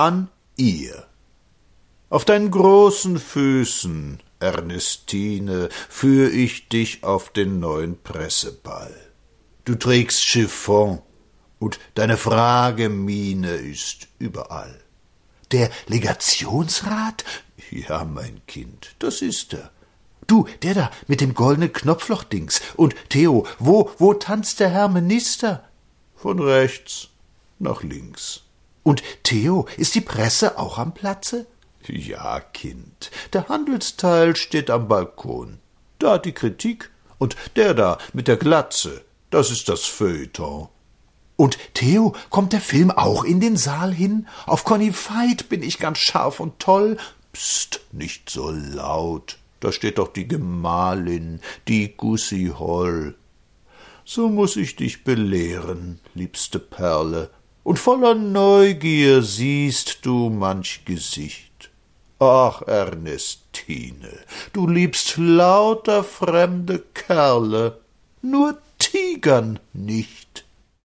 an ihr. Auf deinen großen Füßen, Ernestine, führ ich dich auf den neuen Presseball. Du trägst Chiffon, und deine Fragemine ist überall. Der Legationsrat? Ja, mein Kind, das ist er. Du, der da mit dem goldenen Knopflochdings. Und Theo, wo, wo tanzt der Herr Minister? Von rechts nach links. Und Theo, ist die Presse auch am Platze? Ja, Kind, der Handelsteil steht am Balkon. Da die Kritik. Und der da mit der Glatze, das ist das Feuilleton. Und Theo, kommt der Film auch in den Saal hin? Auf Conny Veit bin ich ganz scharf und toll. Psst, nicht so laut. Da steht doch die Gemahlin, die Gussi Holl. So muss ich dich belehren, liebste Perle, und voller Neugier siehst du manch Gesicht. Ach, Ernestine, du liebst lauter fremde Kerle, nur Tigern nicht.